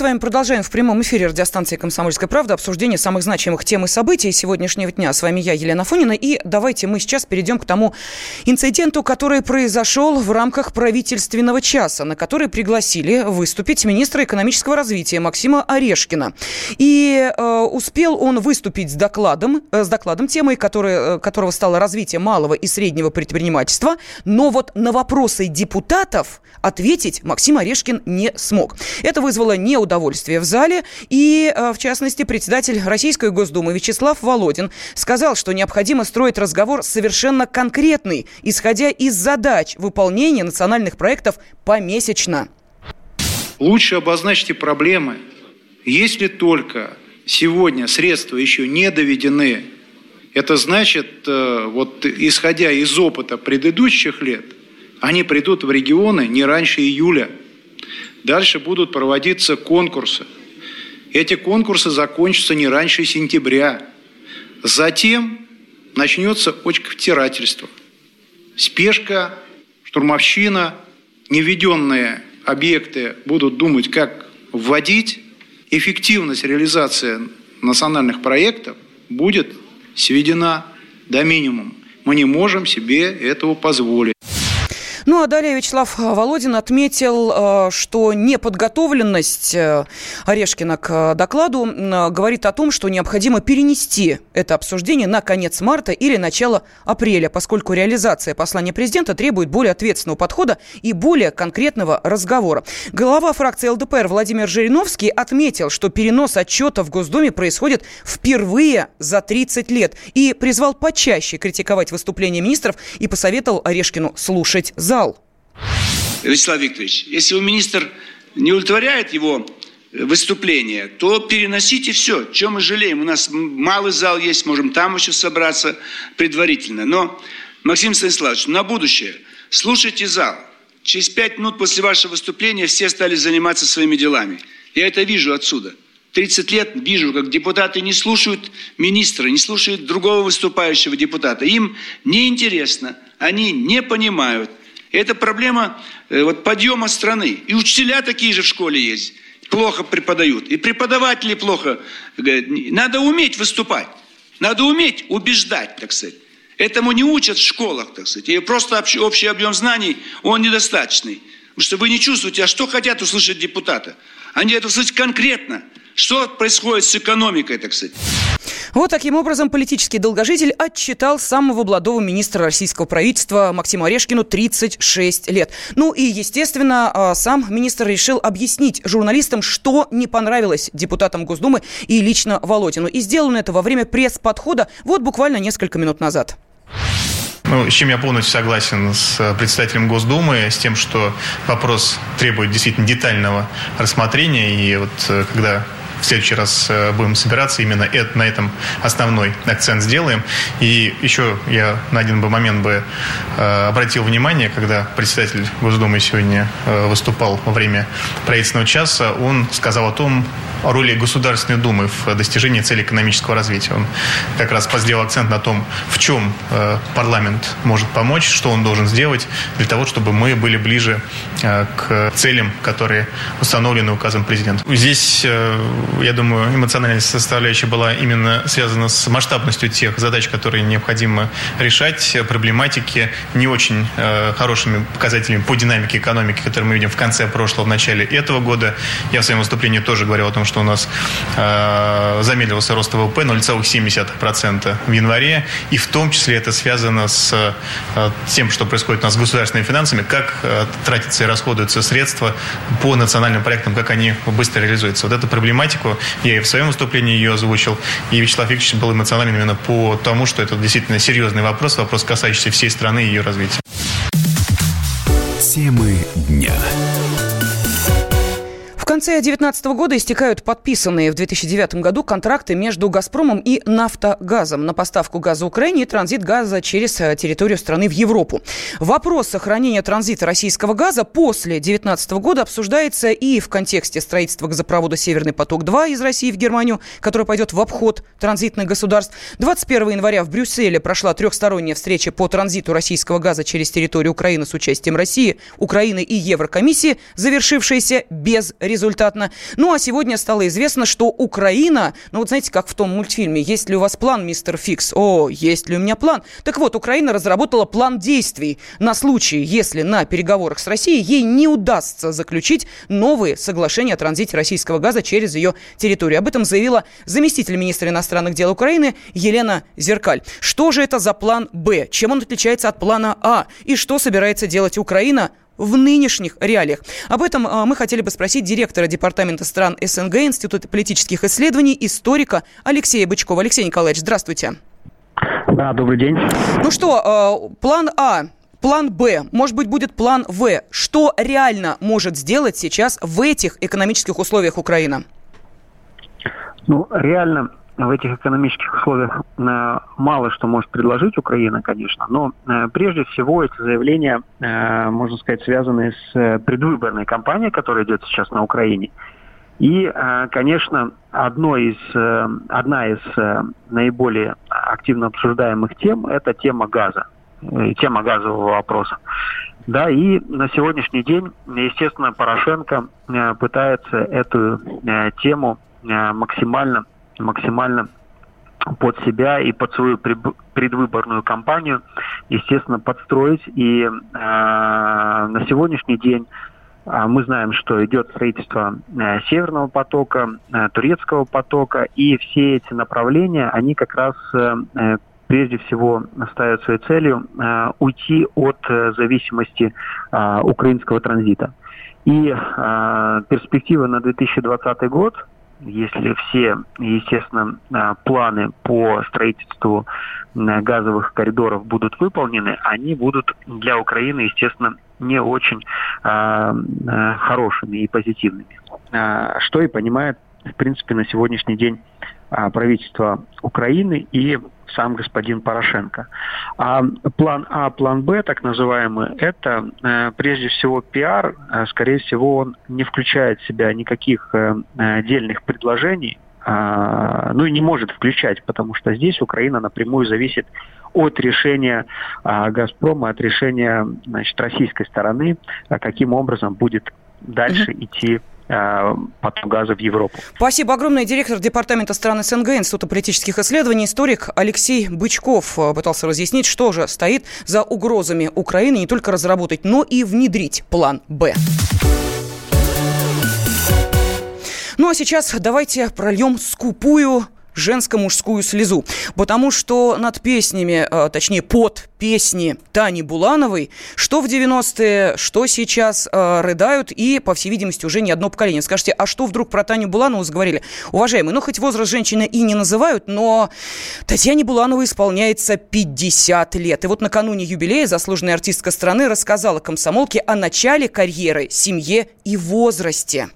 с вами продолжаем в прямом эфире радиостанции «Комсомольская правда» обсуждение самых значимых тем и событий сегодняшнего дня. С вами я, Елена Фонина. И давайте мы сейчас перейдем к тому инциденту, который произошел в рамках правительственного часа, на который пригласили выступить министра экономического развития Максима Орешкина. И э, успел он выступить с докладом, э, с докладом темой, которая, э, которого стало развитие малого и среднего предпринимательства. Но вот на вопросы депутатов ответить Максим Орешкин не смог. Это вызвало неудовольствие в зале, и, э, в частности, председатель Российской Госдумы Вячеслав Володин сказал, что необходимо строить разговор совершенно конкретный, исходя из задач выполнения национальных проектов помесячно. Лучше обозначьте проблемы. Если только сегодня средства еще не доведены, это значит, э, вот исходя из опыта предыдущих лет, они придут в регионы не раньше июля – Дальше будут проводиться конкурсы. Эти конкурсы закончатся не раньше сентября. Затем начнется очковтирательство. Спешка, штурмовщина, неведенные объекты будут думать, как вводить. Эффективность реализации национальных проектов будет сведена до минимума. Мы не можем себе этого позволить. Ну а далее Вячеслав Володин отметил, э, что неподготовленность э, Орешкина к докладу говорит о том, что необходимо перенести это обсуждение на конец марта или начало апреля, поскольку реализация послания президента требует более ответственного подхода и более конкретного разговора. Глава фракции ЛДПР Владимир Жириновский отметил, что перенос отчета в Госдуме происходит впервые за 30 лет и призвал почаще критиковать выступления министров и посоветовал Орешкину слушать зал. Вячеслав Викторович, если у министр не удовлетворяет его выступление, то переносите все. Чем мы жалеем? У нас малый зал есть, можем там еще собраться предварительно. Но, Максим Станиславович, на будущее слушайте зал. Через пять минут после вашего выступления все стали заниматься своими делами. Я это вижу отсюда. 30 лет вижу, как депутаты не слушают министра, не слушают другого выступающего депутата. Им неинтересно, они не понимают, это проблема э, вот, подъема страны. И учителя такие же в школе есть. Плохо преподают. И преподаватели плохо. Говорят, надо уметь выступать. Надо уметь убеждать, так сказать. Этому не учат в школах, так сказать. И просто общий, объем знаний, он недостаточный. Потому что вы не чувствуете, а что хотят услышать депутаты. Они это услышать конкретно. Что происходит с экономикой, так сказать. Вот таким образом политический долгожитель отчитал самого молодого министра российского правительства Максима Орешкину 36 лет. Ну и, естественно, а, сам министр решил объяснить журналистам, что не понравилось депутатам Госдумы и лично Володину. И сделано это во время пресс-подхода вот буквально несколько минут назад. Ну, с чем я полностью согласен с председателем Госдумы, с тем, что вопрос требует действительно детального рассмотрения. И вот э, когда в следующий раз э, будем собираться, именно это, на этом основной акцент сделаем. И еще я на один бы момент бы э, обратил внимание, когда председатель Госдумы сегодня э, выступал во время правительственного часа, он сказал о том, о роли Государственной Думы в достижении цели экономического развития. Он как раз сделал акцент на том, в чем парламент может помочь, что он должен сделать для того, чтобы мы были ближе к целям, которые установлены указом президента. Здесь я думаю, эмоциональная составляющая была именно связана с масштабностью тех задач, которые необходимо решать, проблематики не очень э, хорошими показателями по динамике экономики, которые мы видим в конце прошлого, в начале этого года. Я в своем выступлении тоже говорил о том, что у нас э, замедлился рост ВВП 0,7% в январе, и в том числе это связано с э, тем, что происходит у нас с государственными финансами, как э, тратятся и расходуются средства по национальным проектам, как они быстро реализуются. Вот эту проблематику тематику. Я и в своем выступлении ее озвучил. И Вячеслав Викторович был эмоционален именно по тому, что это действительно серьезный вопрос, вопрос, касающийся всей страны и ее развития. Темы конце 2019 года истекают подписанные в 2009 году контракты между «Газпромом» и «Нафтогазом» на поставку газа Украине и транзит газа через э, территорию страны в Европу. Вопрос сохранения транзита российского газа после 2019 года обсуждается и в контексте строительства газопровода «Северный поток-2» из России в Германию, который пойдет в обход транзитных государств. 21 января в Брюсселе прошла трехсторонняя встреча по транзиту российского газа через территорию Украины с участием России, Украины и Еврокомиссии, завершившаяся без результата безрезультатно. Ну, а сегодня стало известно, что Украина, ну вот знаете, как в том мультфильме, есть ли у вас план, мистер Фикс? О, есть ли у меня план? Так вот, Украина разработала план действий на случай, если на переговорах с Россией ей не удастся заключить новые соглашения о транзите российского газа через ее территорию. Об этом заявила заместитель министра иностранных дел Украины Елена Зеркаль. Что же это за план «Б»? Чем он отличается от плана «А»? И что собирается делать Украина в нынешних реалиях. Об этом а, мы хотели бы спросить директора Департамента стран СНГ Института политических исследований, историка Алексея Бычкова. Алексей Николаевич, здравствуйте. Да, добрый день. Ну что, а, план А, план Б, может быть, будет план В. Что реально может сделать сейчас в этих экономических условиях Украина? Ну, реально в этих экономических условиях э, мало что может предложить Украина, конечно, но э, прежде всего эти заявления, э, можно сказать, связаны с предвыборной кампанией, которая идет сейчас на Украине. И, конечно, одной из, одна из наиболее активно обсуждаемых тем – это тема газа, тема газового вопроса. Да, и на сегодняшний день, естественно, Порошенко пытается эту тему максимально максимально под себя и под свою предвыборную кампанию, естественно, подстроить. И э, на сегодняшний день э, мы знаем, что идет строительство э, Северного потока, э, Турецкого потока, и все эти направления, они как раз прежде всего ставят своей целью уйти от зависимости украинского транзита. И перспектива на 2020 год если все, естественно, а, планы по строительству газовых коридоров будут выполнены, они будут для Украины, естественно, не очень а, а, хорошими и позитивными. что и понимает, в принципе, на сегодняшний день правительство Украины и сам господин Порошенко. А план А, план Б, так называемый, это э, прежде всего пиар. Э, скорее всего, он не включает в себя никаких э, отдельных предложений, э, ну и не может включать, потому что здесь Украина напрямую зависит от решения а, Газпрома, от решения значит, российской стороны, а каким образом будет дальше идти Э, поток газа в Европу. Спасибо огромное. Директор Департамента стран СНГ Института политических исследований, историк Алексей Бычков э, пытался разъяснить, что же стоит за угрозами Украины не только разработать, но и внедрить план «Б». Ну а сейчас давайте прольем скупую женско-мужскую слезу. Потому что над песнями, а, точнее, под песни Тани Булановой, что в 90-е, что сейчас а, рыдают, и, по всей видимости, уже не одно поколение. Скажите, а что вдруг про Таню Буланову заговорили? Уважаемые, ну, хоть возраст женщины и не называют, но Татьяне Булановой исполняется 50 лет. И вот накануне юбилея заслуженная артистка страны рассказала комсомолке о начале карьеры, семье и возрасте.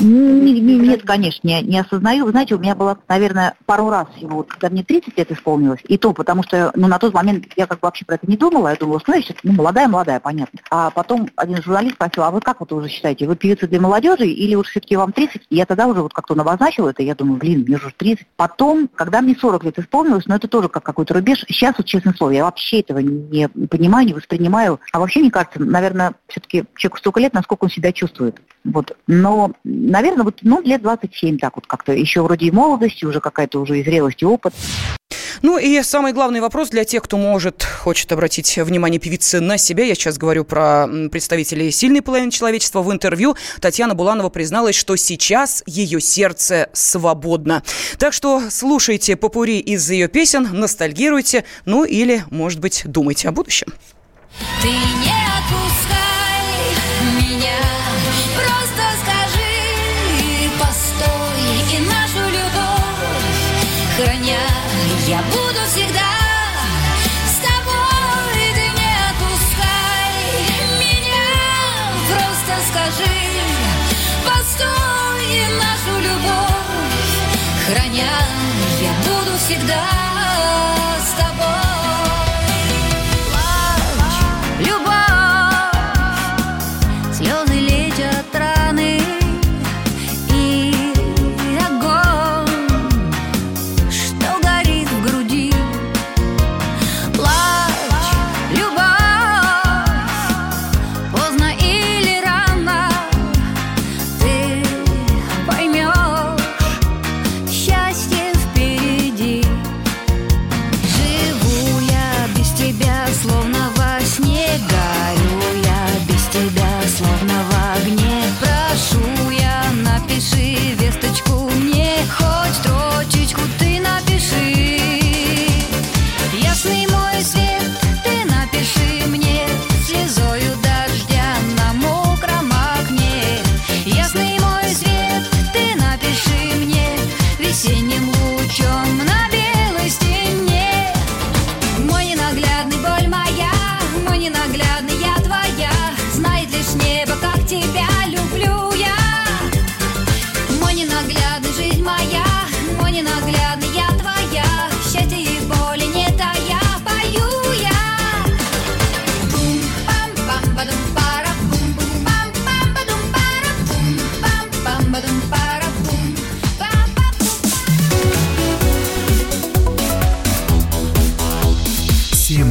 Нет, конечно, не, не осознаю. Вы знаете, у меня было, наверное, пару раз всего, вот, когда мне 30 лет исполнилось, и то потому что, ну, на тот момент я как бы вообще про это не думала, я думала, что ну, я сейчас, ну, молодая-молодая, понятно. А потом один журналист спросил, а вы как вот уже считаете, вы певица для молодежи или уж все-таки вам 30? И я тогда уже вот как-то обозначила это, я думаю, блин, мне уже 30. Потом, когда мне 40 лет исполнилось, ну, это тоже как какой-то рубеж. Сейчас, вот, честное слово, я вообще этого не понимаю, не воспринимаю. А вообще, мне кажется, наверное, все-таки человеку столько лет, насколько он себя чувствует. Вот. Но наверное, вот, ну, лет 27 так вот как-то. Еще вроде и молодости, уже какая-то уже и зрелость, и опыт. Ну и самый главный вопрос для тех, кто может, хочет обратить внимание певицы на себя. Я сейчас говорю про представителей сильной половины человечества. В интервью Татьяна Буланова призналась, что сейчас ее сердце свободно. Так что слушайте попури из ее песен, ностальгируйте, ну или, может быть, думайте о будущем. Ты не я буду всегда с тобой, ты не отпускай меня, просто скажи, постой нашу любовь, храня, я буду всегда.